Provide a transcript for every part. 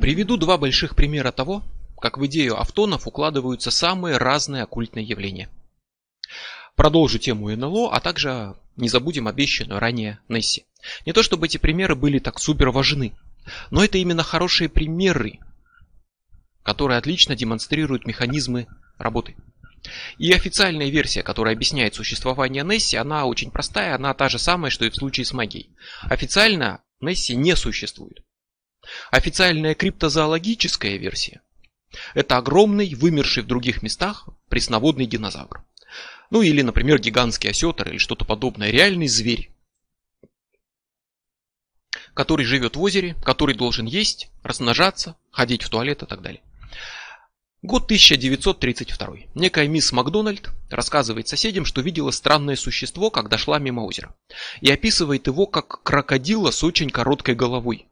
Приведу два больших примера того, как в идею автонов укладываются самые разные оккультные явления. Продолжу тему НЛО, а также не забудем обещанную ранее Несси. Не то чтобы эти примеры были так супер важны, но это именно хорошие примеры, которые отлично демонстрируют механизмы работы. И официальная версия, которая объясняет существование Несси, она очень простая, она та же самая, что и в случае с магией. Официально Несси не существует. Официальная криптозоологическая версия – это огромный, вымерший в других местах пресноводный динозавр. Ну или, например, гигантский осетр или что-то подобное. Реальный зверь, который живет в озере, который должен есть, размножаться, ходить в туалет и так далее. Год 1932. Некая мисс Макдональд рассказывает соседям, что видела странное существо, когда шла мимо озера. И описывает его как крокодила с очень короткой головой.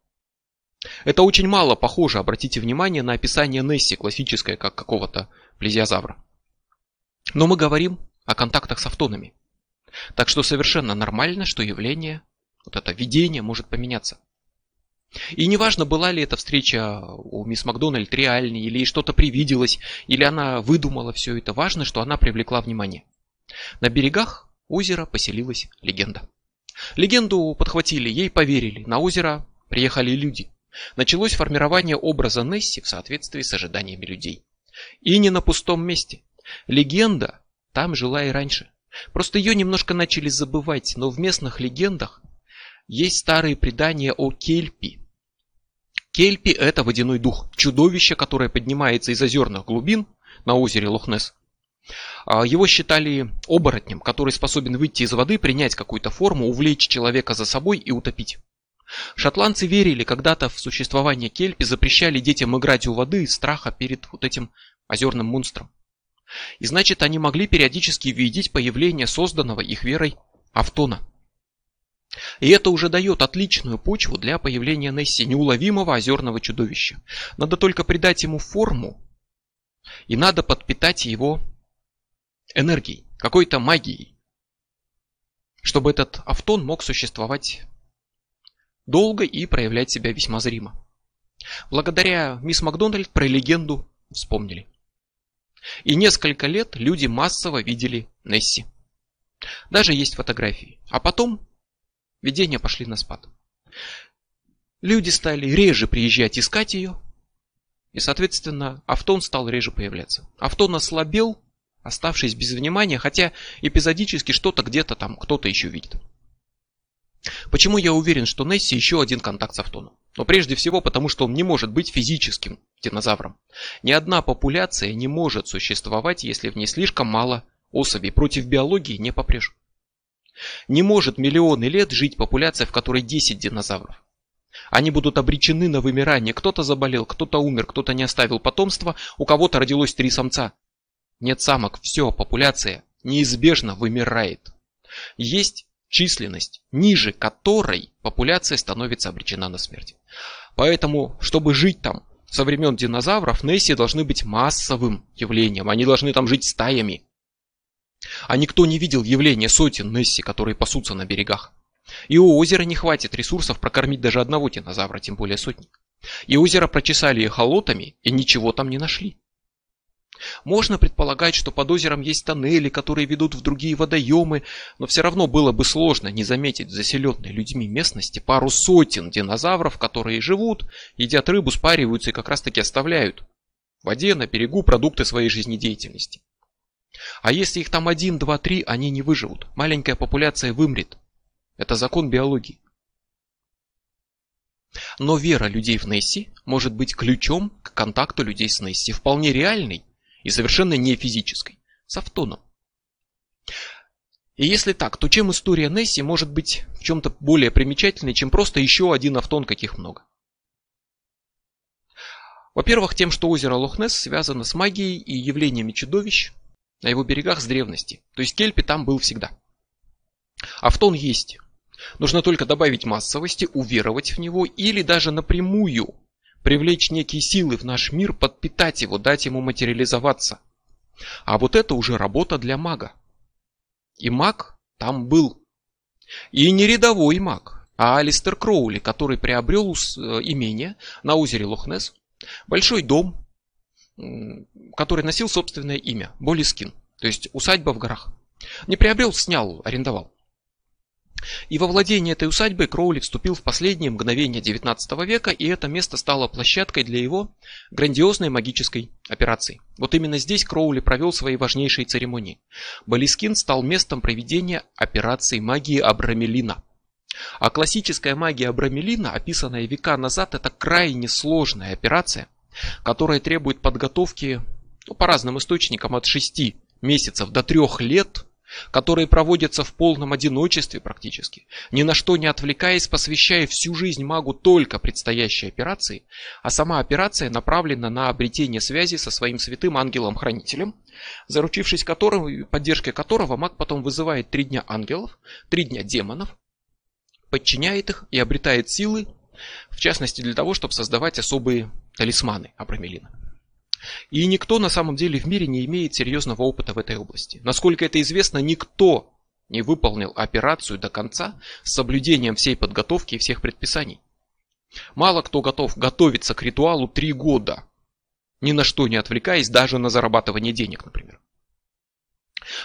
Это очень мало похоже, обратите внимание, на описание Несси, классическое, как какого-то плезиозавра. Но мы говорим о контактах с автонами. Так что совершенно нормально, что явление, вот это видение может поменяться. И неважно, была ли эта встреча у мисс Макдональд реальной, или что-то привиделось, или она выдумала все это, важно, что она привлекла внимание. На берегах озера поселилась легенда. Легенду подхватили, ей поверили, на озеро приехали люди. Началось формирование образа Несси в соответствии с ожиданиями людей. И не на пустом месте. Легенда там жила и раньше. Просто ее немножко начали забывать, но в местных легендах есть старые предания о Кельпи, Кельпи – это водяной дух, чудовище, которое поднимается из озерных глубин на озере Лохнес. А, его считали оборотнем, который способен выйти из воды, принять какую-то форму, увлечь человека за собой и утопить. Шотландцы верили когда-то в существование кельпи, запрещали детям играть у воды из страха перед вот этим озерным монстром. И значит, они могли периодически видеть появление созданного их верой Автона. И это уже дает отличную почву для появления Несси, неуловимого озерного чудовища. Надо только придать ему форму, и надо подпитать его энергией, какой-то магией, чтобы этот автон мог существовать долго и проявлять себя весьма зримо. Благодаря мисс Макдональд про легенду вспомнили. И несколько лет люди массово видели Несси. Даже есть фотографии. А потом Видения пошли на спад. Люди стали реже приезжать искать ее, и, соответственно, Автон стал реже появляться. Автон ослабел, оставшись без внимания, хотя эпизодически что-то где-то там кто-то еще видит. Почему я уверен, что Несси еще один контакт с Автоном? Но прежде всего потому, что он не может быть физическим динозавром. Ни одна популяция не может существовать, если в ней слишком мало особей. Против биологии не попрешь. Не может миллионы лет жить популяция, в которой 10 динозавров. Они будут обречены на вымирание. Кто-то заболел, кто-то умер, кто-то не оставил потомства, у кого-то родилось три самца. Нет самок, все, популяция неизбежно вымирает. Есть численность, ниже которой популяция становится обречена на смерть. Поэтому, чтобы жить там со времен динозавров, Несси должны быть массовым явлением. Они должны там жить стаями. А никто не видел явления сотен Несси, которые пасутся на берегах. И у озера не хватит ресурсов прокормить даже одного динозавра, тем более сотни. И озеро прочесали эхолотами и ничего там не нашли. Можно предполагать, что под озером есть тоннели, которые ведут в другие водоемы, но все равно было бы сложно не заметить в заселенной людьми местности пару сотен динозавров, которые живут, едят рыбу, спариваются и как раз таки оставляют в воде на берегу продукты своей жизнедеятельности. А если их там один, два, три, они не выживут. Маленькая популяция вымрет. Это закон биологии. Но вера людей в Несси может быть ключом к контакту людей с Несси, вполне реальной и совершенно не физической, с автоном. И если так, то чем история Несси может быть в чем-то более примечательной, чем просто еще один автон, каких много? Во-первых, тем, что озеро Лохнес связано с магией и явлениями чудовищ, на его берегах с древности. То есть кельпи там был всегда. Автон есть. Нужно только добавить массовости, уверовать в него или даже напрямую привлечь некие силы в наш мир, подпитать его, дать ему материализоваться. А вот это уже работа для мага. И маг там был. И не рядовой маг, а Алистер Кроули, который приобрел э, имение на озере Лохнес, большой дом, который носил собственное имя, Болискин, то есть усадьба в горах. Не приобрел, снял, арендовал. И во владение этой усадьбой Кроули вступил в последние мгновения XIX века, и это место стало площадкой для его грандиозной магической операции. Вот именно здесь Кроули провел свои важнейшие церемонии. Балискин стал местом проведения операции магии Абрамелина. А классическая магия Абрамелина, описанная века назад, это крайне сложная операция, которая требует подготовки ну, по разным источникам от 6 месяцев до 3 лет – которые проводятся в полном одиночестве практически, ни на что не отвлекаясь, посвящая всю жизнь магу только предстоящей операции, а сама операция направлена на обретение связи со своим святым ангелом-хранителем, заручившись которым, поддержкой которого маг потом вызывает три дня ангелов, три дня демонов, подчиняет их и обретает силы, в частности для того, чтобы создавать особые талисманы Абрамелина. И никто на самом деле в мире не имеет серьезного опыта в этой области. Насколько это известно, никто не выполнил операцию до конца с соблюдением всей подготовки и всех предписаний. Мало кто готов готовиться к ритуалу три года, ни на что не отвлекаясь, даже на зарабатывание денег, например.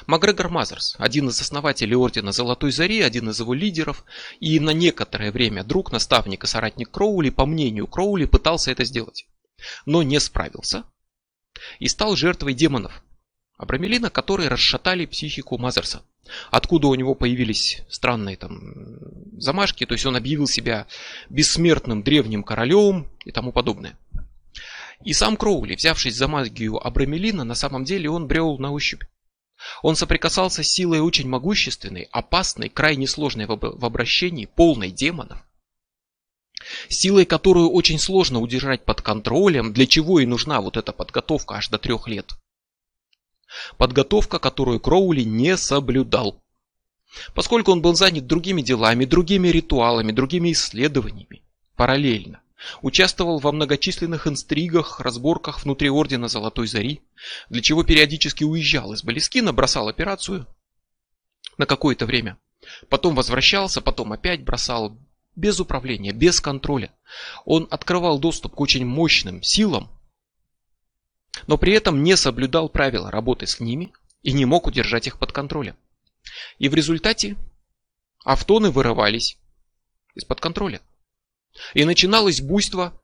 Макгрегор Мазерс, один из основателей Ордена Золотой Зари, один из его лидеров, и на некоторое время друг, наставник и соратник Кроули, по мнению Кроули, пытался это сделать, но не справился и стал жертвой демонов. Абрамелина, которые расшатали психику Мазерса. Откуда у него появились странные там замашки, то есть он объявил себя бессмертным древним королем и тому подобное. И сам Кроули, взявшись за магию Абрамелина, на самом деле он брел на ощупь. Он соприкасался с силой очень могущественной, опасной, крайне сложной в обращении, полной демонов силой, которую очень сложно удержать под контролем, для чего и нужна вот эта подготовка аж до трех лет. Подготовка, которую Кроули не соблюдал. Поскольку он был занят другими делами, другими ритуалами, другими исследованиями, параллельно. Участвовал во многочисленных инстригах, разборках внутри Ордена Золотой Зари, для чего периодически уезжал из Балискина, бросал операцию на какое-то время. Потом возвращался, потом опять бросал, без управления, без контроля. Он открывал доступ к очень мощным силам, но при этом не соблюдал правила работы с ними и не мог удержать их под контролем. И в результате автоны вырывались из-под контроля. И начиналось буйство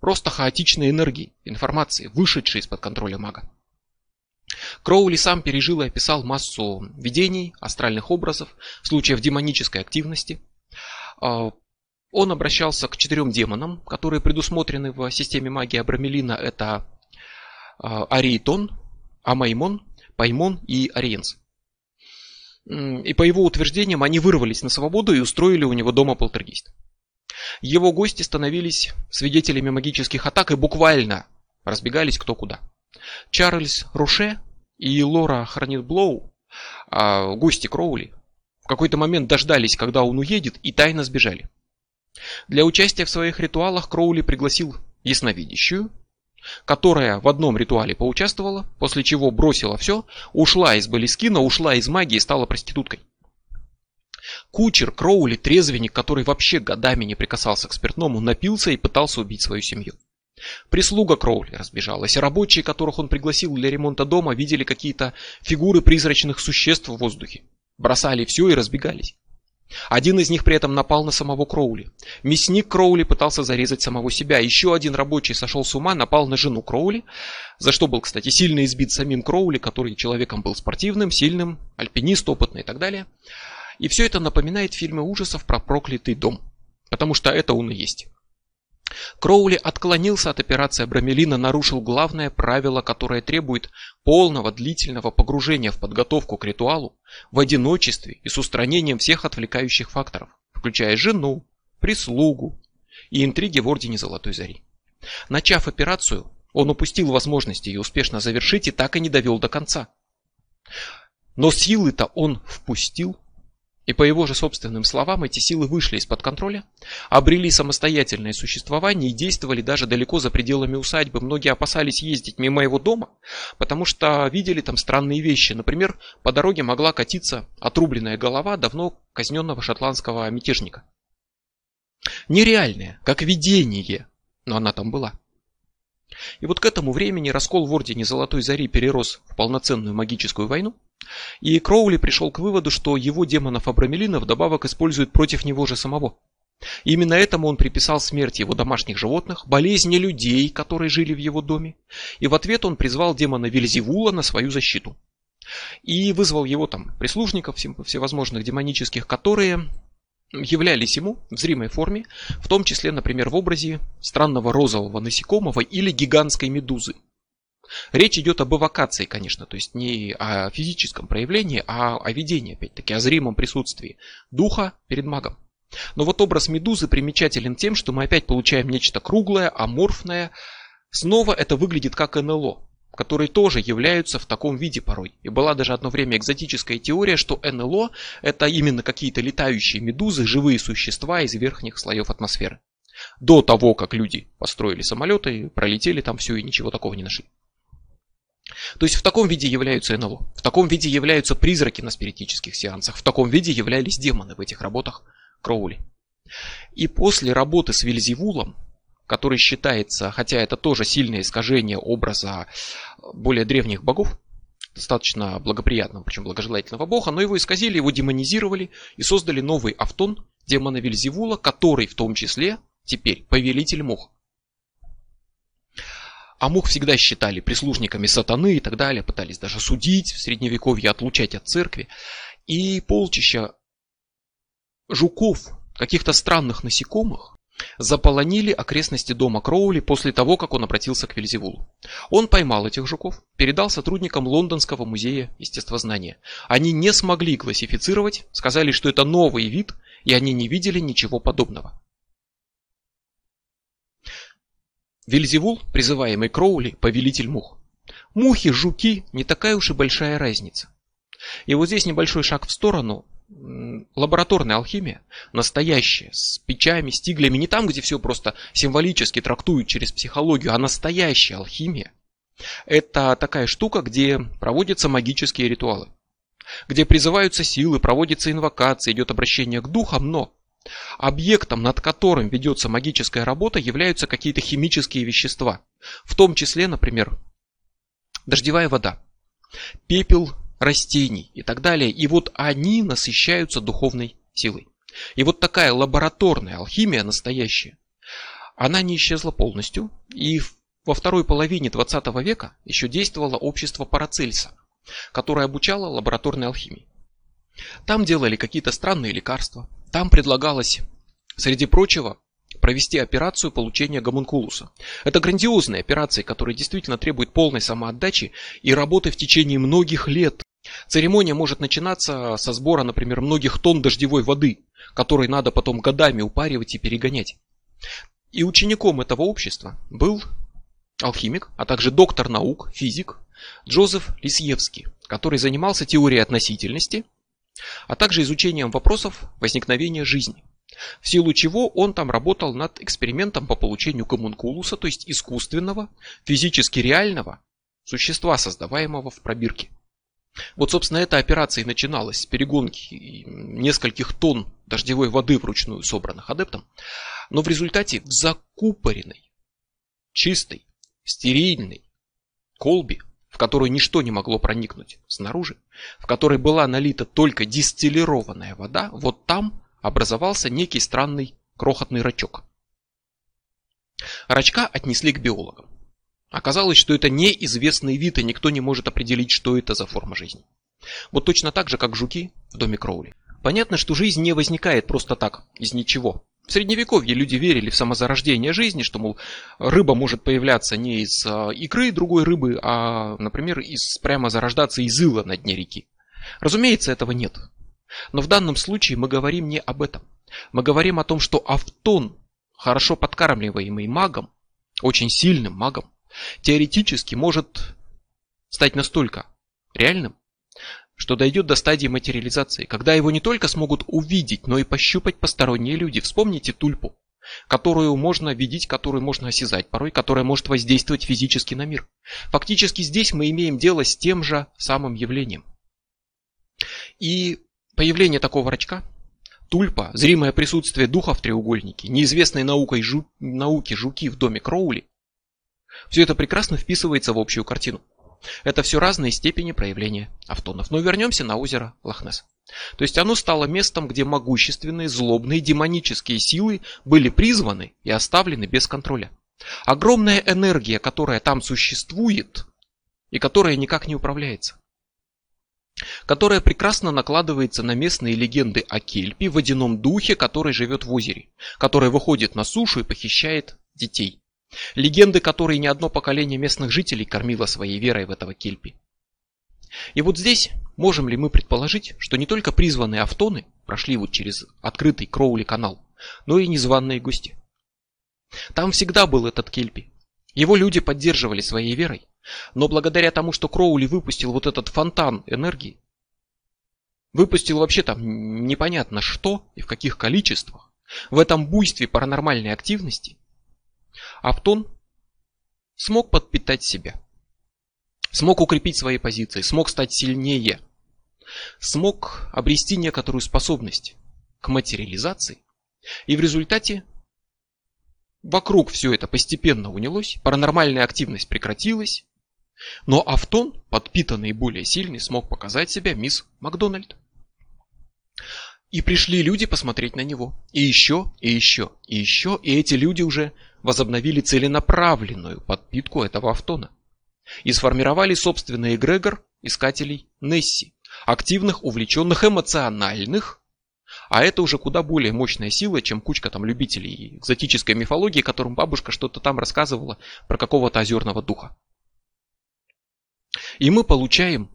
просто хаотичной энергии, информации, вышедшей из-под контроля мага. Кроули сам пережил и описал массу видений, астральных образов, случаев демонической активности – а, он обращался к четырем демонам, которые предусмотрены в системе магии Абрамелина. Это а, Ариетон, Амаймон, Паймон и Ариенс. И по его утверждениям они вырвались на свободу и устроили у него дома полтергейст. Его гости становились свидетелями магических атак и буквально разбегались кто куда. Чарльз Руше и Лора Хранитблоу, а, гости Кроули, в какой-то момент дождались, когда он уедет, и тайно сбежали. Для участия в своих ритуалах Кроули пригласил ясновидящую, которая в одном ритуале поучаствовала, после чего бросила все, ушла из Балискина, ушла из магии и стала проституткой. Кучер Кроули, трезвенник, который вообще годами не прикасался к спиртному, напился и пытался убить свою семью. Прислуга Кроули разбежалась, рабочие, которых он пригласил для ремонта дома, видели какие-то фигуры призрачных существ в воздухе бросали все и разбегались. Один из них при этом напал на самого Кроули. Мясник Кроули пытался зарезать самого себя. Еще один рабочий сошел с ума, напал на жену Кроули, за что был, кстати, сильно избит самим Кроули, который человеком был спортивным, сильным, альпинист, опытный и так далее. И все это напоминает фильмы ужасов про проклятый дом. Потому что это он и есть. Кроули отклонился от операции Абрамелина, нарушил главное правило, которое требует полного длительного погружения в подготовку к ритуалу в одиночестве и с устранением всех отвлекающих факторов, включая жену, прислугу и интриги в Ордене Золотой Зари. Начав операцию, он упустил возможность ее успешно завершить и так и не довел до конца. Но силы-то он впустил и по его же собственным словам, эти силы вышли из-под контроля, обрели самостоятельное существование и действовали даже далеко за пределами усадьбы. Многие опасались ездить мимо его дома, потому что видели там странные вещи. Например, по дороге могла катиться отрубленная голова давно казненного шотландского мятежника. Нереальная, как видение, но она там была. И вот к этому времени раскол в Ордене Золотой Зари перерос в полноценную магическую войну, и Кроули пришел к выводу, что его демонов Абрамелина вдобавок используют против него же самого. Именно этому он приписал смерть его домашних животных, болезни людей, которые жили в его доме, и в ответ он призвал демона Вельзевула на свою защиту. И вызвал его там прислужников всевозможных демонических, которые являлись ему в зримой форме, в том числе, например, в образе странного розового насекомого или гигантской медузы. Речь идет об эвокации, конечно, то есть не о физическом проявлении, а о видении, опять-таки, о зримом присутствии духа перед магом. Но вот образ медузы примечателен тем, что мы опять получаем нечто круглое, аморфное. Снова это выглядит как НЛО которые тоже являются в таком виде порой. И была даже одно время экзотическая теория, что НЛО это именно какие-то летающие медузы, живые существа из верхних слоев атмосферы. До того, как люди построили самолеты, пролетели там все и ничего такого не нашли. То есть в таком виде являются НЛО, в таком виде являются призраки на спиритических сеансах, в таком виде являлись демоны в этих работах Кроули. И после работы с Вильзевулом который считается, хотя это тоже сильное искажение образа более древних богов, достаточно благоприятного, причем благожелательного бога, но его исказили, его демонизировали и создали новый автон демона Вильзевула, который в том числе теперь повелитель мух. А мух всегда считали прислужниками сатаны и так далее, пытались даже судить в средневековье, отлучать от церкви. И полчища жуков, каких-то странных насекомых, заполонили окрестности дома Кроули после того, как он обратился к Вельзевулу. Он поймал этих жуков, передал сотрудникам Лондонского музея естествознания. Они не смогли классифицировать, сказали, что это новый вид, и они не видели ничего подобного. Вельзевул, призываемый Кроули, повелитель мух. Мухи, жуки, не такая уж и большая разница. И вот здесь небольшой шаг в сторону лабораторная алхимия, настоящая, с печами, стиглями, не там, где все просто символически трактуют через психологию, а настоящая алхимия, это такая штука, где проводятся магические ритуалы, где призываются силы, проводится инвокация, идет обращение к духам, но объектом, над которым ведется магическая работа, являются какие-то химические вещества, в том числе, например, дождевая вода, пепел растений и так далее. И вот они насыщаются духовной силой. И вот такая лабораторная алхимия настоящая, она не исчезла полностью. И во второй половине 20 века еще действовало общество Парацельса, которое обучало лабораторной алхимии. Там делали какие-то странные лекарства. Там предлагалось, среди прочего, провести операцию получения гомункулуса. Это грандиозные операции, которые действительно требуют полной самоотдачи и работы в течение многих лет. Церемония может начинаться со сбора, например, многих тонн дождевой воды, которой надо потом годами упаривать и перегонять. И учеником этого общества был алхимик, а также доктор наук, физик Джозеф Лисьевский, который занимался теорией относительности, а также изучением вопросов возникновения жизни. В силу чего он там работал над экспериментом по получению гомункулуса, то есть искусственного, физически реального существа, создаваемого в пробирке. Вот, собственно, эта операция и начиналась с перегонки нескольких тонн дождевой воды вручную собранных адептом. Но в результате в закупоренной, чистой, стерильной колбе, в которую ничто не могло проникнуть снаружи, в которой была налита только дистиллированная вода, вот там образовался некий странный крохотный рачок. Рачка отнесли к биологам. Оказалось, что это неизвестный вид, и никто не может определить, что это за форма жизни. Вот точно так же, как жуки в доме Кроули. Понятно, что жизнь не возникает просто так, из ничего. В средневековье люди верили в самозарождение жизни, что, мол, рыба может появляться не из а, икры другой рыбы, а, например, из, прямо зарождаться из ила на дне реки. Разумеется, этого нет. Но в данном случае мы говорим не об этом. Мы говорим о том, что автон, хорошо подкармливаемый магом, очень сильным магом, теоретически может стать настолько реальным, что дойдет до стадии материализации, когда его не только смогут увидеть, но и пощупать посторонние люди. Вспомните тульпу, которую можно видеть, которую можно осязать порой, которая может воздействовать физически на мир. Фактически здесь мы имеем дело с тем же самым явлением. И появление такого рачка Тульпа, зримое присутствие духа в треугольнике, неизвестные наукой жу... науки жуки в доме Кроули. Все это прекрасно вписывается в общую картину. Это все разные степени проявления автонов. Но вернемся на озеро Лохнес. То есть оно стало местом, где могущественные, злобные, демонические силы были призваны и оставлены без контроля. Огромная энергия, которая там существует и которая никак не управляется. Которая прекрасно накладывается на местные легенды о Кельпе, водяном духе, который живет в озере, который выходит на сушу и похищает детей. Легенды, которые не одно поколение местных жителей кормило своей верой в этого Кельпи. И вот здесь можем ли мы предположить, что не только призванные автоны прошли вот через открытый Кроули канал, но и незваные гости. Там всегда был этот Кельпи. Его люди поддерживали своей верой, но благодаря тому, что Кроули выпустил вот этот фонтан энергии, выпустил вообще там непонятно что и в каких количествах, в этом буйстве паранормальной активности, Автон смог подпитать себя, смог укрепить свои позиции, смог стать сильнее, смог обрести некоторую способность к материализации, и в результате вокруг все это постепенно унялось, паранормальная активность прекратилась, но Автон, подпитанный и более сильный, смог показать себя мисс Макдональд. И пришли люди посмотреть на него. И еще, и еще, и еще. И эти люди уже возобновили целенаправленную подпитку этого автона. И сформировали собственный эгрегор искателей Несси. Активных, увлеченных, эмоциональных. А это уже куда более мощная сила, чем кучка там любителей экзотической мифологии, которым бабушка что-то там рассказывала про какого-то озерного духа. И мы получаем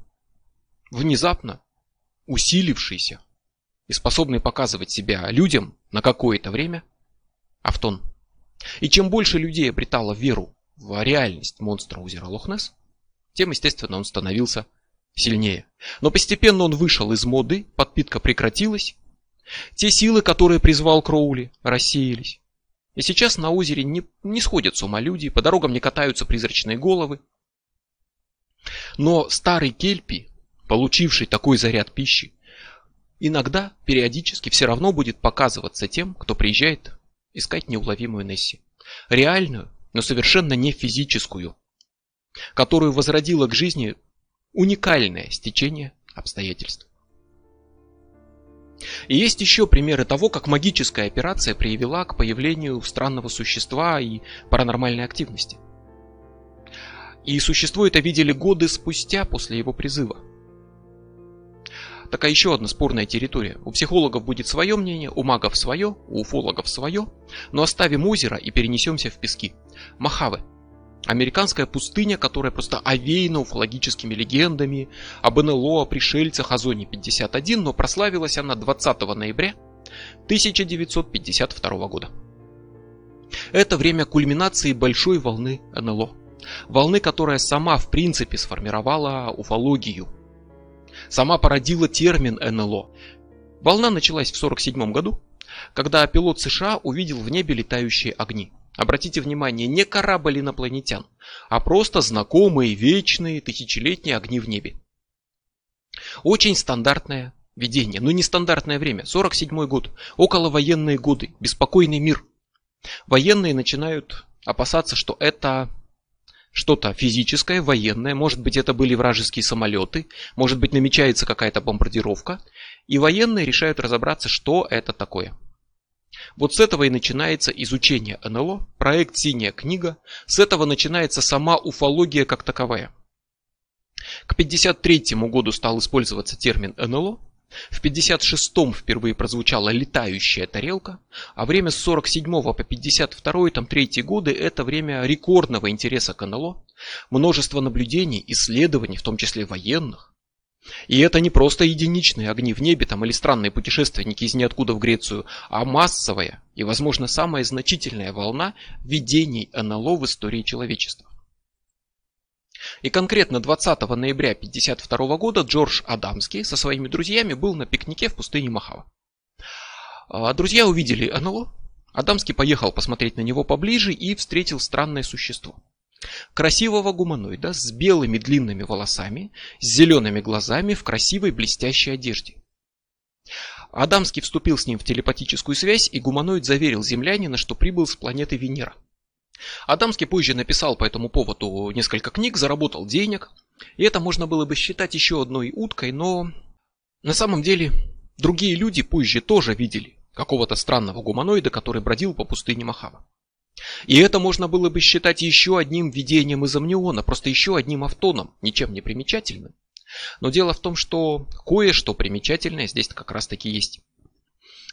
внезапно усилившийся и способный показывать себя людям на какое-то время Автон. И чем больше людей обретало веру в реальность монстра озера Лохнес, тем, естественно, он становился сильнее. Но постепенно он вышел из моды, подпитка прекратилась, те силы, которые призвал Кроули, рассеялись. И сейчас на озере не, не сходят с ума люди, по дорогам не катаются призрачные головы. Но старый Кельпи, получивший такой заряд пищи, иногда, периодически все равно будет показываться тем, кто приезжает искать неуловимую Несси. Реальную, но совершенно не физическую, которую возродило к жизни уникальное стечение обстоятельств. И есть еще примеры того, как магическая операция привела к появлению странного существа и паранормальной активности. И существо это видели годы спустя после его призыва – такая еще одна спорная территория. У психологов будет свое мнение, у магов свое, у уфологов свое. Но оставим озеро и перенесемся в пески. Махавы. Американская пустыня, которая просто овеяна уфологическими легендами об НЛО, о пришельцах, о зоне 51, но прославилась она 20 ноября 1952 года. Это время кульминации большой волны НЛО. Волны, которая сама в принципе сформировала уфологию – сама породила термин НЛО. Волна началась в 1947 году, когда пилот США увидел в небе летающие огни. Обратите внимание, не корабль инопланетян, а просто знакомые вечные тысячелетние огни в небе. Очень стандартное видение, но не стандартное время. 47 год, около военные годы, беспокойный мир. Военные начинают опасаться, что это что-то физическое, военное, может быть это были вражеские самолеты, может быть намечается какая-то бомбардировка, и военные решают разобраться, что это такое. Вот с этого и начинается изучение НЛО, проект «Синяя книга», с этого начинается сама уфология как таковая. К 1953 году стал использоваться термин НЛО, в 56-м впервые прозвучала летающая тарелка, а время с 47 по 52 там третьи годы это время рекордного интереса к НЛО, множество наблюдений, исследований, в том числе военных. И это не просто единичные огни в небе там или странные путешественники из ниоткуда в Грецию, а массовая и, возможно, самая значительная волна видений НЛО в истории человечества. И конкретно 20 ноября 1952 года Джордж Адамский со своими друзьями был на пикнике в пустыне Махава. А, друзья увидели НЛО, Адамский поехал посмотреть на него поближе и встретил странное существо. Красивого гуманоида с белыми длинными волосами, с зелеными глазами в красивой блестящей одежде. Адамский вступил с ним в телепатическую связь, и гуманоид заверил землянина, что прибыл с планеты Венера. Адамский позже написал по этому поводу несколько книг, заработал денег, и это можно было бы считать еще одной уткой, но на самом деле другие люди позже тоже видели какого-то странного гуманоида, который бродил по пустыне Махава. И это можно было бы считать еще одним видением из амниона, просто еще одним автоном, ничем не примечательным. Но дело в том, что кое-что примечательное здесь как раз таки есть.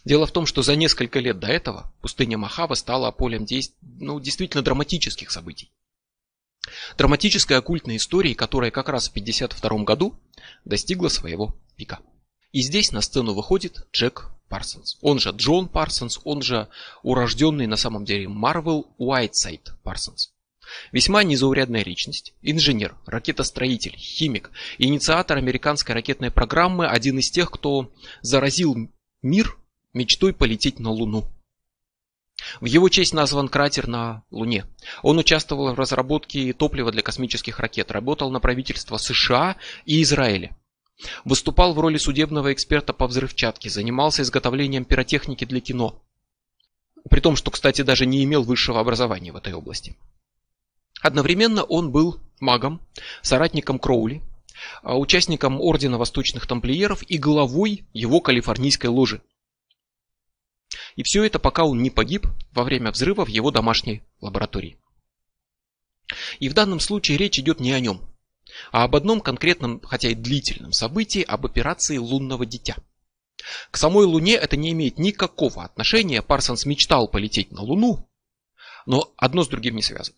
Дело в том, что за несколько лет до этого пустыня Мохаве стала полем ну, действительно драматических событий. Драматической оккультной истории, которая как раз в 1952 году достигла своего пика. И здесь на сцену выходит Джек Парсонс. Он же Джон Парсонс, он же урожденный на самом деле Марвел Уайтсайд Парсонс. Весьма незаурядная личность, инженер, ракетостроитель, химик, инициатор американской ракетной программы, один из тех, кто заразил мир мечтой полететь на Луну. В его честь назван кратер на Луне. Он участвовал в разработке топлива для космических ракет, работал на правительство США и Израиля. Выступал в роли судебного эксперта по взрывчатке, занимался изготовлением пиротехники для кино. При том, что, кстати, даже не имел высшего образования в этой области. Одновременно он был магом, соратником Кроули, а, участником Ордена Восточных Тамплиеров и главой его калифорнийской ложи. И все это пока он не погиб во время взрыва в его домашней лаборатории. И в данном случае речь идет не о нем, а об одном конкретном, хотя и длительном событии, об операции лунного дитя. К самой Луне это не имеет никакого отношения, Парсонс мечтал полететь на Луну, но одно с другим не связано.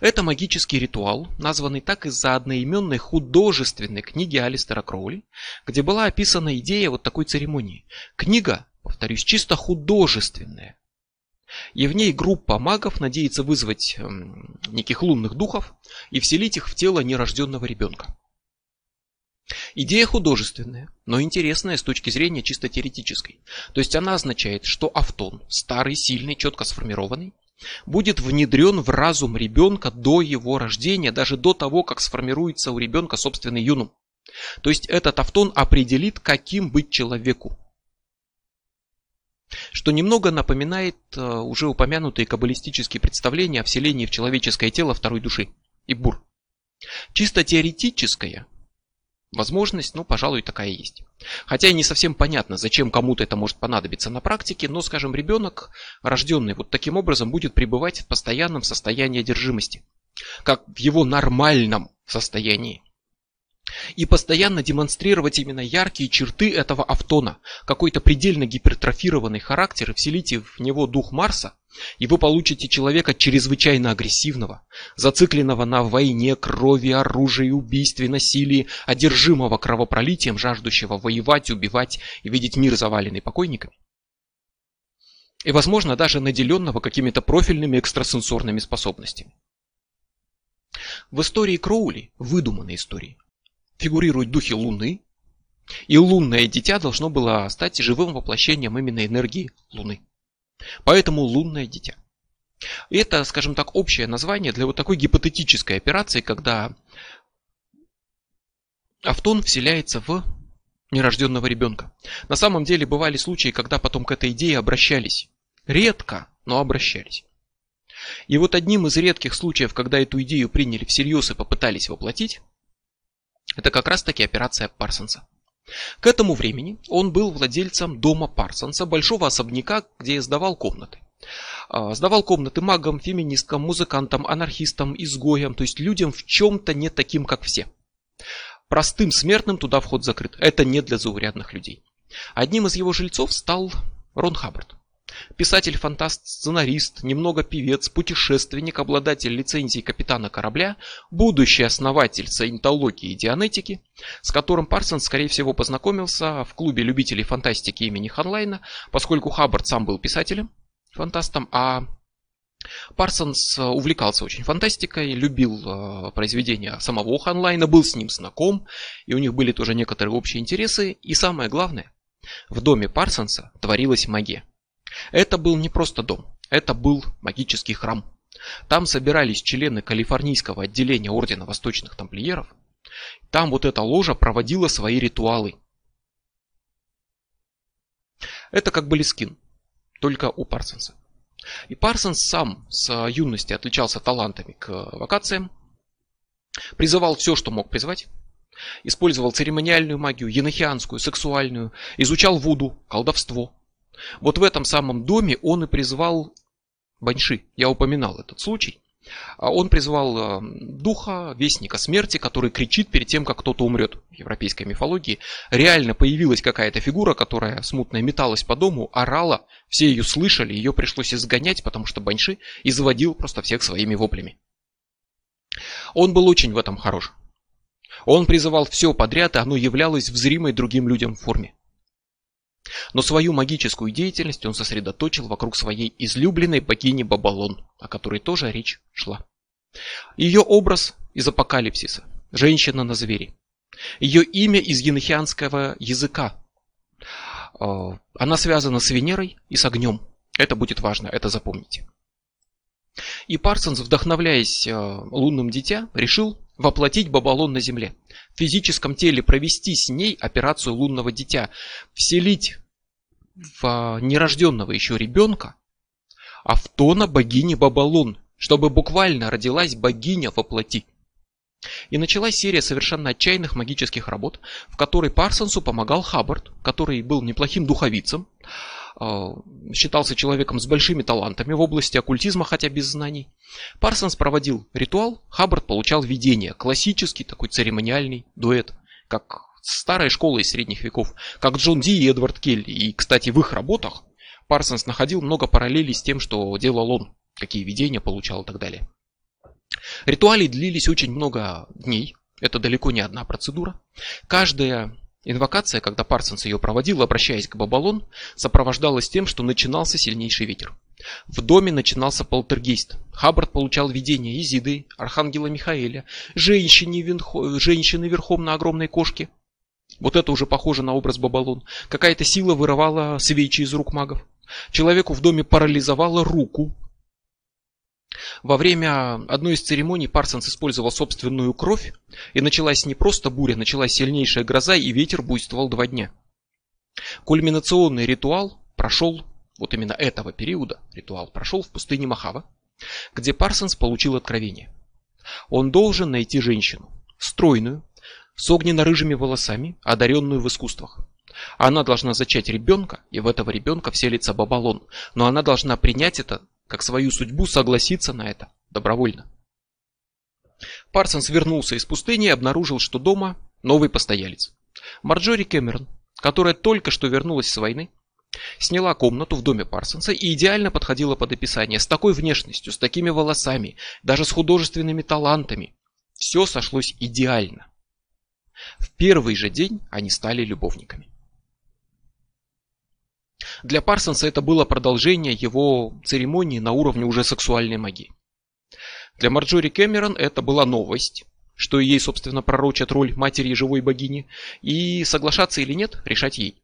Это магический ритуал, названный так из-за одноименной художественной книги Алистера Кроули, где была описана идея вот такой церемонии. Книга, повторюсь, чисто художественная. И в ней группа магов надеется вызвать э, неких лунных духов и вселить их в тело нерожденного ребенка. Идея художественная, но интересная с точки зрения чисто теоретической. То есть она означает, что автон, старый, сильный, четко сформированный, будет внедрен в разум ребенка до его рождения, даже до того, как сформируется у ребенка собственный юнум. То есть этот автон определит, каким быть человеку. Что немного напоминает э, уже упомянутые каббалистические представления о вселении в человеческое тело второй души. Ибур. Чисто теоретическая Возможность, ну, пожалуй, такая есть. Хотя и не совсем понятно, зачем кому-то это может понадобиться на практике, но, скажем, ребенок, рожденный вот таким образом, будет пребывать в постоянном состоянии одержимости. Как в его нормальном состоянии и постоянно демонстрировать именно яркие черты этого автона, какой-то предельно гипертрофированный характер и вселите в него дух Марса, и вы получите человека чрезвычайно агрессивного, зацикленного на войне, крови, оружии, убийстве, насилии, одержимого кровопролитием, жаждущего воевать, убивать и видеть мир заваленный покойниками. И, возможно, даже наделенного какими-то профильными экстрасенсорными способностями. В истории Кроули, выдуманной истории, фигурируют духи Луны, и лунное дитя должно было стать живым воплощением именно энергии Луны. Поэтому лунное дитя. Это, скажем так, общее название для вот такой гипотетической операции, когда автон вселяется в нерожденного ребенка. На самом деле бывали случаи, когда потом к этой идее обращались. Редко, но обращались. И вот одним из редких случаев, когда эту идею приняли всерьез и попытались воплотить, это как раз таки операция Парсонса. К этому времени он был владельцем дома Парсонса, большого особняка, где сдавал комнаты. А, сдавал комнаты магам, феминисткам, музыкантам, анархистам, изгоям, то есть людям в чем-то не таким, как все. Простым смертным туда вход закрыт. Это не для заурядных людей. Одним из его жильцов стал Рон Хаббард. Писатель-фантаст, сценарист, немного певец, путешественник, обладатель лицензии капитана корабля, будущий основатель саентологии и дианетики, с которым Парсон, скорее всего, познакомился в клубе любителей фантастики имени Ханлайна, поскольку Хаббард сам был писателем, фантастом, а Парсонс увлекался очень фантастикой, любил э, произведения самого Ханлайна, был с ним знаком, и у них были тоже некоторые общие интересы, и самое главное, в доме Парсонса творилась магия. Это был не просто дом, это был магический храм. Там собирались члены калифорнийского отделения Ордена Восточных Тамплиеров. Там вот эта ложа проводила свои ритуалы. Это как Балискин, только у Парсонса. И Парсонс сам с юности отличался талантами к вакациям, призывал все, что мог призвать, использовал церемониальную магию, енохианскую, сексуальную, изучал вуду, колдовство. Вот в этом самом доме он и призвал Баньши. Я упоминал этот случай. А он призвал э, духа, вестника смерти, который кричит перед тем, как кто-то умрет. В европейской мифологии реально появилась какая-то фигура, которая смутно металась по дому, орала, все ее слышали, ее пришлось изгонять, потому что Баньши изводил просто всех своими воплями. Он был очень в этом хорош. Он призывал все подряд, и оно являлось взримой другим людям в форме. Но свою магическую деятельность он сосредоточил вокруг своей излюбленной богини Бабалон, о которой тоже речь шла. Ее образ из апокалипсиса, женщина на звере. Ее имя из енохианского языка. А, она связана с Венерой и с огнем. Это будет важно, это запомните. И Парсонс, вдохновляясь а, лунным дитя, решил воплотить Бабалон на земле. В физическом теле провести с ней операцию лунного дитя, вселить в а, нерожденного еще ребенка Автона богини Бабалон, чтобы буквально родилась богиня во плоти. И началась серия совершенно отчаянных магических работ, в которой Парсонсу помогал Хаббард, который был неплохим духовицем, считался человеком с большими талантами в области оккультизма, хотя без знаний. Парсонс проводил ритуал, Хаббард получал видение, классический такой церемониальный дуэт, как старая школа из средних веков, как Джон Ди и Эдвард Келли. И, кстати, в их работах Парсонс находил много параллелей с тем, что делал он, какие видения получал и так далее. Ритуали длились очень много дней, это далеко не одна процедура. Каждая Инвокация, когда Парсонс ее проводил, обращаясь к Бабалон, сопровождалась тем, что начинался сильнейший ветер. В доме начинался полтергейст. Хаббард получал видение Изиды, Архангела Михаэля, женщины, венхо... женщины верхом на огромной кошке. Вот это уже похоже на образ Бабалон. Какая-то сила вырывала свечи из рук магов. Человеку в доме парализовала руку, во время одной из церемоний Парсонс использовал собственную кровь, и началась не просто буря, началась сильнейшая гроза, и ветер буйствовал два дня. Кульминационный ритуал прошел, вот именно этого периода, ритуал прошел в пустыне Махава, где Парсонс получил откровение. Он должен найти женщину, стройную, с огненно-рыжими волосами, одаренную в искусствах. Она должна зачать ребенка, и в этого ребенка вселится Бабалон, но она должна принять это как свою судьбу согласиться на это добровольно. Парсонс вернулся из пустыни и обнаружил, что дома новый постоялец. Марджори Кэмерон, которая только что вернулась с войны, сняла комнату в доме Парсонса и идеально подходила под описание. С такой внешностью, с такими волосами, даже с художественными талантами. Все сошлось идеально. В первый же день они стали любовниками. Для Парсонса это было продолжение его церемонии на уровне уже сексуальной магии. Для Марджори Кэмерон это была новость, что ей, собственно, пророчат роль матери живой богини, и соглашаться или нет, решать ей.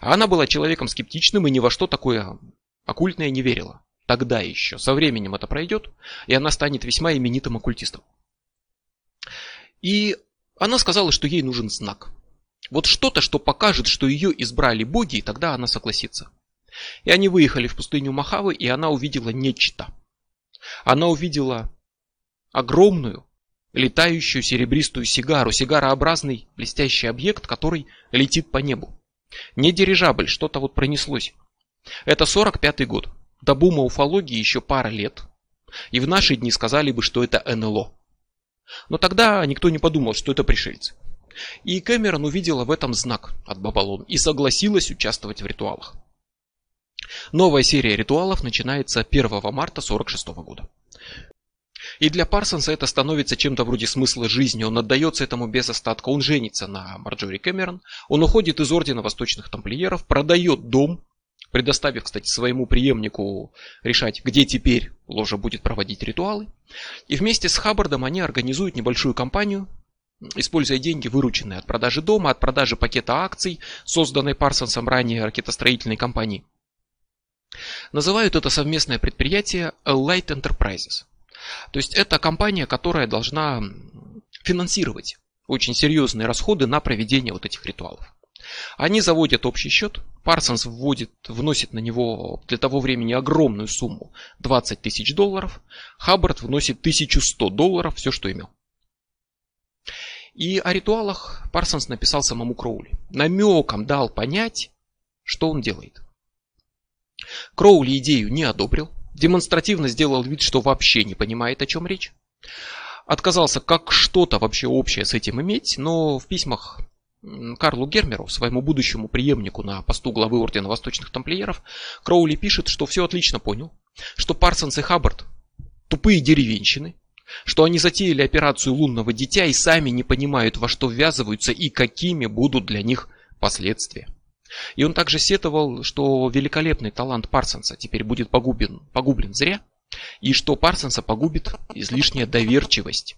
А она была человеком скептичным и ни во что такое оккультное не верила. Тогда еще. Со временем это пройдет, и она станет весьма именитым оккультистом. И она сказала, что ей нужен знак. Вот что-то, что покажет, что ее избрали боги, и тогда она согласится. И они выехали в пустыню Махавы, и она увидела нечто. Она увидела огромную, летающую серебристую сигару, сигарообразный блестящий объект, который летит по небу. Не дирижабль, что-то вот пронеслось. Это 45-й год. До бума уфологии еще пара лет. И в наши дни сказали бы, что это НЛО. Но тогда никто не подумал, что это пришельцы. И Кэмерон увидела в этом знак от Бабалон и согласилась участвовать в ритуалах. Новая серия ритуалов начинается 1 марта 1946 года. И для Парсонса это становится чем-то вроде смысла жизни. Он отдается этому без остатка. Он женится на Марджори Кэмерон. Он уходит из Ордена Восточных Тамплиеров, продает дом, предоставив, кстати, своему преемнику решать, где теперь ложа будет проводить ритуалы. И вместе с Хаббардом они организуют небольшую кампанию, используя деньги, вырученные от продажи дома, от продажи пакета акций, созданной Парсонсом ранее ракетостроительной компании. Называют это совместное предприятие Allied Enterprises. То есть это компания, которая должна финансировать очень серьезные расходы на проведение вот этих ритуалов. Они заводят общий счет, Парсонс вводит, вносит на него для того времени огромную сумму 20 тысяч долларов, Хаббард вносит 1100 долларов, все, что имел. И о ритуалах Парсонс написал самому Кроули. Намеком дал понять, что он делает. Кроули идею не одобрил, демонстративно сделал вид, что вообще не понимает, о чем речь. Отказался как что-то вообще общее с этим иметь, но в письмах Карлу Гермеру, своему будущему преемнику на посту главы Ордена Восточных Тамплиеров, Кроули пишет, что все отлично понял, что Парсонс и Хаббард тупые деревенщины, что они затеяли операцию лунного дитя и сами не понимают, во что ввязываются и какими будут для них последствия. И он также сетовал, что великолепный талант Парсонса теперь будет погублен, погублен зря, и что Парсонса погубит излишняя доверчивость.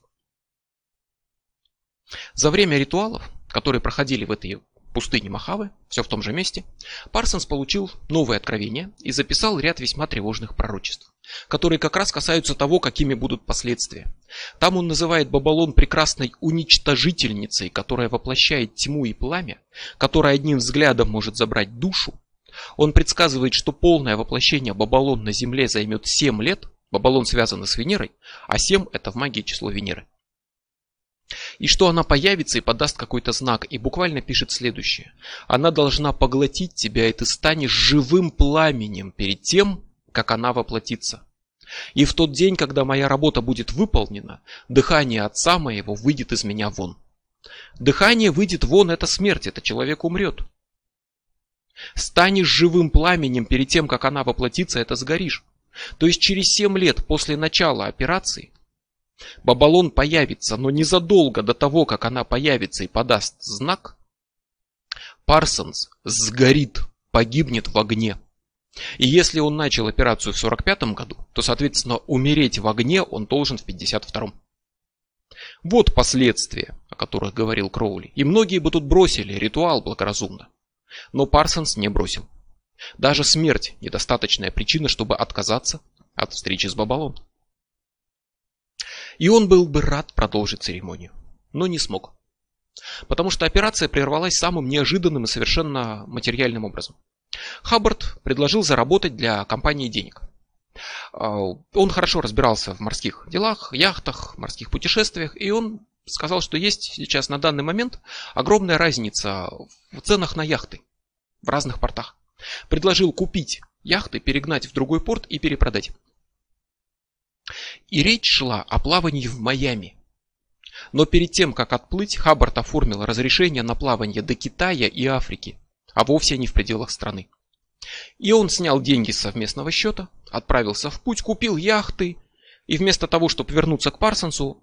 За время ритуалов, которые проходили в этой пустыне Махавы, все в том же месте, Парсонс получил новое откровение и записал ряд весьма тревожных пророчеств, которые как раз касаются того, какими будут последствия. Там он называет Бабалон прекрасной уничтожительницей, которая воплощает тьму и пламя, которая одним взглядом может забрать душу. Он предсказывает, что полное воплощение Бабалон на Земле займет 7 лет, Бабалон связан с Венерой, а 7 это в магии число Венеры. И что она появится и подаст какой-то знак, и буквально пишет следующее. Она должна поглотить тебя, и ты станешь живым пламенем перед тем, как она воплотится. И в тот день, когда моя работа будет выполнена, дыхание отца моего выйдет из меня вон. Дыхание выйдет вон, это смерть, это человек умрет. Станешь живым пламенем перед тем, как она воплотится, это сгоришь. То есть через 7 лет после начала операции Бабалон появится, но незадолго до того, как она появится и подаст знак, Парсонс сгорит, погибнет в огне. И если он начал операцию в 45 году, то, соответственно, умереть в огне он должен в 52 Вот последствия, о которых говорил Кроули. И многие бы тут бросили ритуал благоразумно. Но Парсонс не бросил. Даже смерть – недостаточная причина, чтобы отказаться от встречи с Бабалон. И он был бы рад продолжить церемонию, но не смог. Потому что операция прервалась самым неожиданным и совершенно материальным образом. Хаббард предложил заработать для компании денег. А, он хорошо разбирался в морских делах, яхтах, морских путешествиях, и он сказал, что есть сейчас на данный момент огромная разница в ценах на яхты в разных портах. Предложил купить яхты, перегнать в другой порт и перепродать. И речь шла о плавании в Майами. Но перед тем, как отплыть, Хаббард оформил разрешение на плавание до Китая и Африки, а вовсе не в пределах страны. И он снял деньги с совместного счета, отправился в путь, купил яхты, и вместо того, чтобы вернуться к Парсонсу,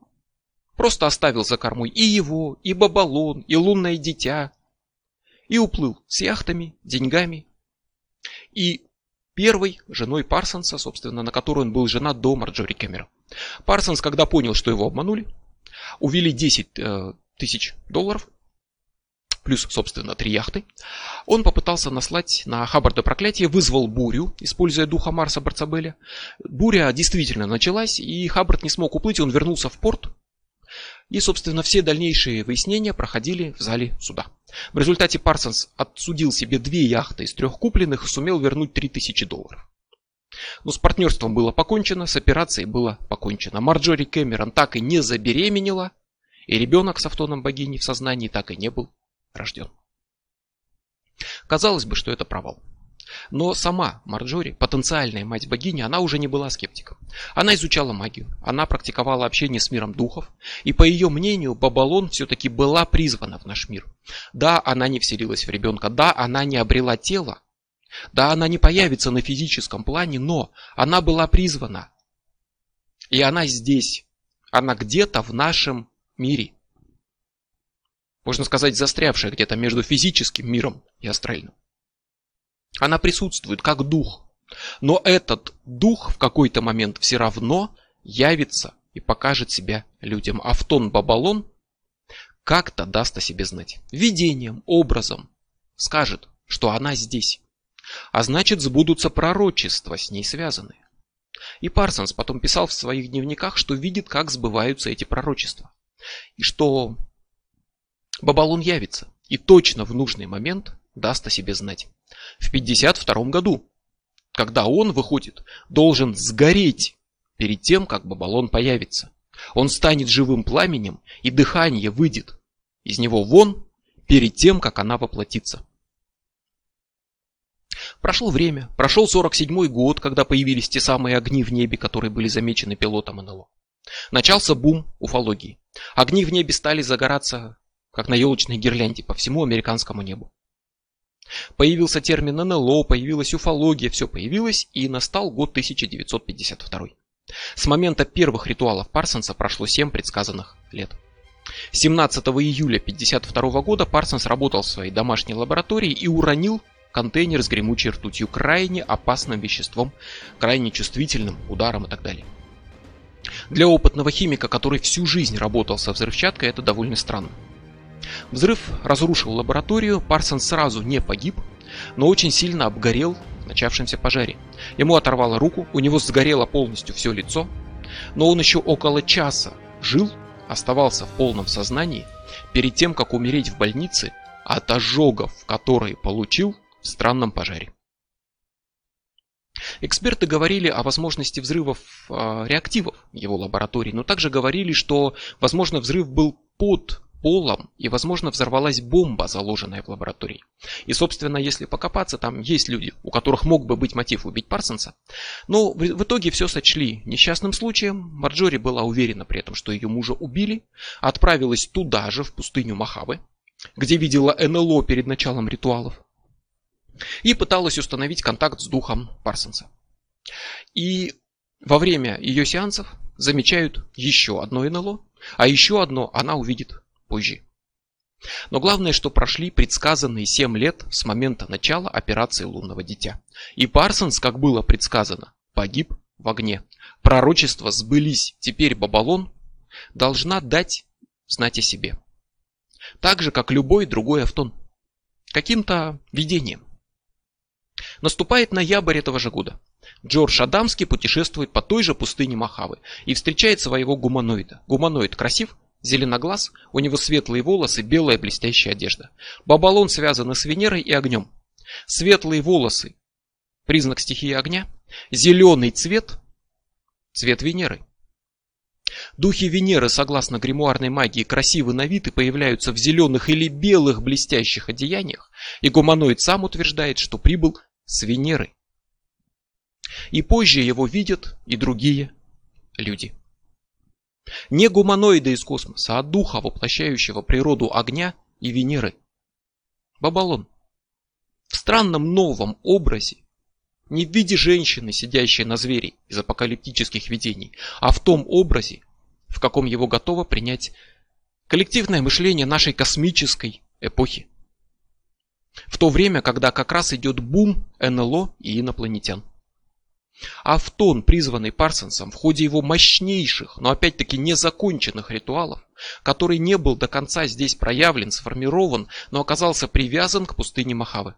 просто оставил за кормой и его, и Бабалон, и лунное дитя, и уплыл с яхтами, деньгами. И первой женой Парсонса, собственно, на которую он был женат до Марджори Кэмера. Парсонс, когда понял, что его обманули, увели 10 э, тысяч долларов, плюс, собственно, три яхты. Он попытался наслать на Хаббарда проклятие, вызвал бурю, используя духа Марса Барцабеля. Буря действительно началась, и Хаббард не смог уплыть, он вернулся в порт, и, собственно, все дальнейшие выяснения проходили в зале суда. В результате Парсонс отсудил себе две яхты из трех купленных и сумел вернуть 3000 долларов. Но с партнерством было покончено, с операцией было покончено. Марджори Кэмерон так и не забеременела, и ребенок с автоном богини в сознании так и не был рожден. Казалось бы, что это провал. Но сама Марджори, потенциальная мать богини, она уже не была скептиком. Она изучала магию, она практиковала общение с миром духов, и по ее мнению Бабалон все-таки была призвана в наш мир. Да, она не вселилась в ребенка, да, она не обрела тело, да, она не появится на физическом плане, но она была призвана. И она здесь, она где-то в нашем мире. Можно сказать, застрявшая где-то между физическим миром и астральным. Она присутствует как дух. Но этот дух в какой-то момент все равно явится и покажет себя людям. Автон Бабалон как-то даст о себе знать. Видением, образом скажет, что она здесь. А значит сбудутся пророчества с ней связанные. И Парсонс потом писал в своих дневниках, что видит, как сбываются эти пророчества. И что Бабалон явится. и точно в нужный момент даст о себе знать. В 52 году, когда он выходит, должен сгореть перед тем, как баллон появится. Он станет живым пламенем, и дыхание выйдет из него вон перед тем, как она воплотится. Прошло время, прошел 47-й год, когда появились те самые огни в небе, которые были замечены пилотом НЛО. Начался бум уфологии. Огни в небе стали загораться, как на елочной гирлянде, по всему американскому небу. Появился термин НЛО, появилась уфология, все появилось, и настал год 1952. С момента первых ритуалов Парсонса прошло 7 предсказанных лет. 17 июля 1952 года Парсонс работал в своей домашней лаборатории и уронил контейнер с гремучей ртутью, крайне опасным веществом, крайне чувствительным ударом и так далее. Для опытного химика, который всю жизнь работал со взрывчаткой, это довольно странно. Взрыв разрушил лабораторию, Парсон сразу не погиб, но очень сильно обгорел в начавшемся пожаре. Ему оторвало руку, у него сгорело полностью все лицо, но он еще около часа жил, оставался в полном сознании, перед тем, как умереть в больнице от ожогов, которые получил в странном пожаре. Эксперты говорили о возможности взрывов э, реактивов в его лаборатории, но также говорили, что, возможно, взрыв был под полом и, возможно, взорвалась бомба, заложенная в лаборатории. И, собственно, если покопаться, там есть люди, у которых мог бы быть мотив убить Парсонса. Но в, итоге все сочли несчастным случаем. Марджори была уверена при этом, что ее мужа убили, отправилась туда же, в пустыню Махавы, где видела НЛО перед началом ритуалов и пыталась установить контакт с духом Парсонса. И во время ее сеансов замечают еще одно НЛО, а еще одно она увидит позже. Но главное, что прошли предсказанные 7 лет с момента начала операции лунного дитя. И Парсонс, как было предсказано, погиб в огне. Пророчества сбылись. Теперь Бабалон должна дать знать о себе. Так же, как любой другой автон. Каким-то видением. Наступает ноябрь этого же года. Джордж Адамский путешествует по той же пустыне Махавы и встречает своего гуманоида. Гуманоид красив, зеленоглаз, у него светлые волосы, белая блестящая одежда. Бабалон связаны с Венерой и огнем. Светлые волосы – признак стихии огня. Зеленый цвет – цвет Венеры. Духи Венеры, согласно гримуарной магии, красивы на вид и появляются в зеленых или белых блестящих одеяниях, и гуманоид сам утверждает, что прибыл с Венеры. И позже его видят и другие люди. Не гуманоиды из космоса, а духа, воплощающего природу огня и Венеры. Бабалон. В странном новом образе, не в виде женщины, сидящей на звере из апокалиптических видений, а в том образе, в каком его готово принять коллективное мышление нашей космической эпохи. В то время, когда как раз идет бум НЛО и инопланетян. Автон, призванный Парсонсом в ходе его мощнейших, но опять-таки незаконченных ритуалов, который не был до конца здесь проявлен, сформирован, но оказался привязан к пустыне Махавы.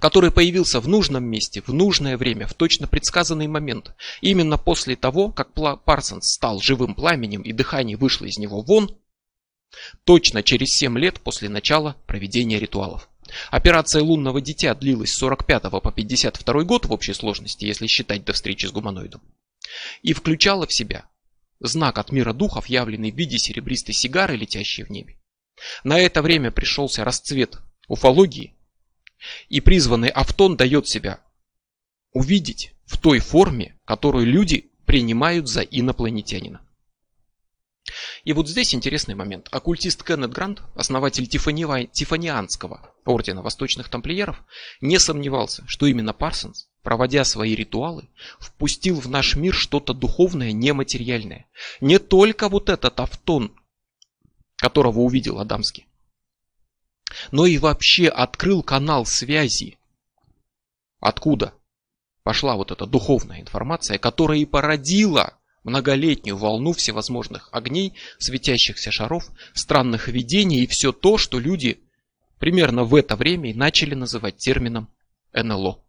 Который появился в нужном месте, в нужное время, в точно предсказанный момент. Именно после того, как Парсонс стал живым пламенем и дыхание вышло из него вон, Точно через 7 лет после начала проведения ритуалов. Операция лунного дитя длилась с 45 по 52 год в общей сложности, если считать до встречи с гуманоидом. И включала в себя знак от мира духов, явленный в виде серебристой сигары, летящей в небе. На это время пришелся расцвет уфологии, и призванный Автон дает себя увидеть в той форме, которую люди принимают за инопланетянина. И вот здесь интересный момент. Оккультист Кеннет Грант, основатель Тифани... Тифанианского ордена восточных тамплиеров, не сомневался, что именно Парсонс, проводя свои ритуалы, впустил в наш мир что-то духовное, нематериальное. Не только вот этот автон, которого увидел Адамский, но и вообще открыл канал связи. Откуда пошла вот эта духовная информация, которая и породила многолетнюю волну всевозможных огней, светящихся шаров, странных видений и все то, что люди примерно в это время и начали называть термином НЛО.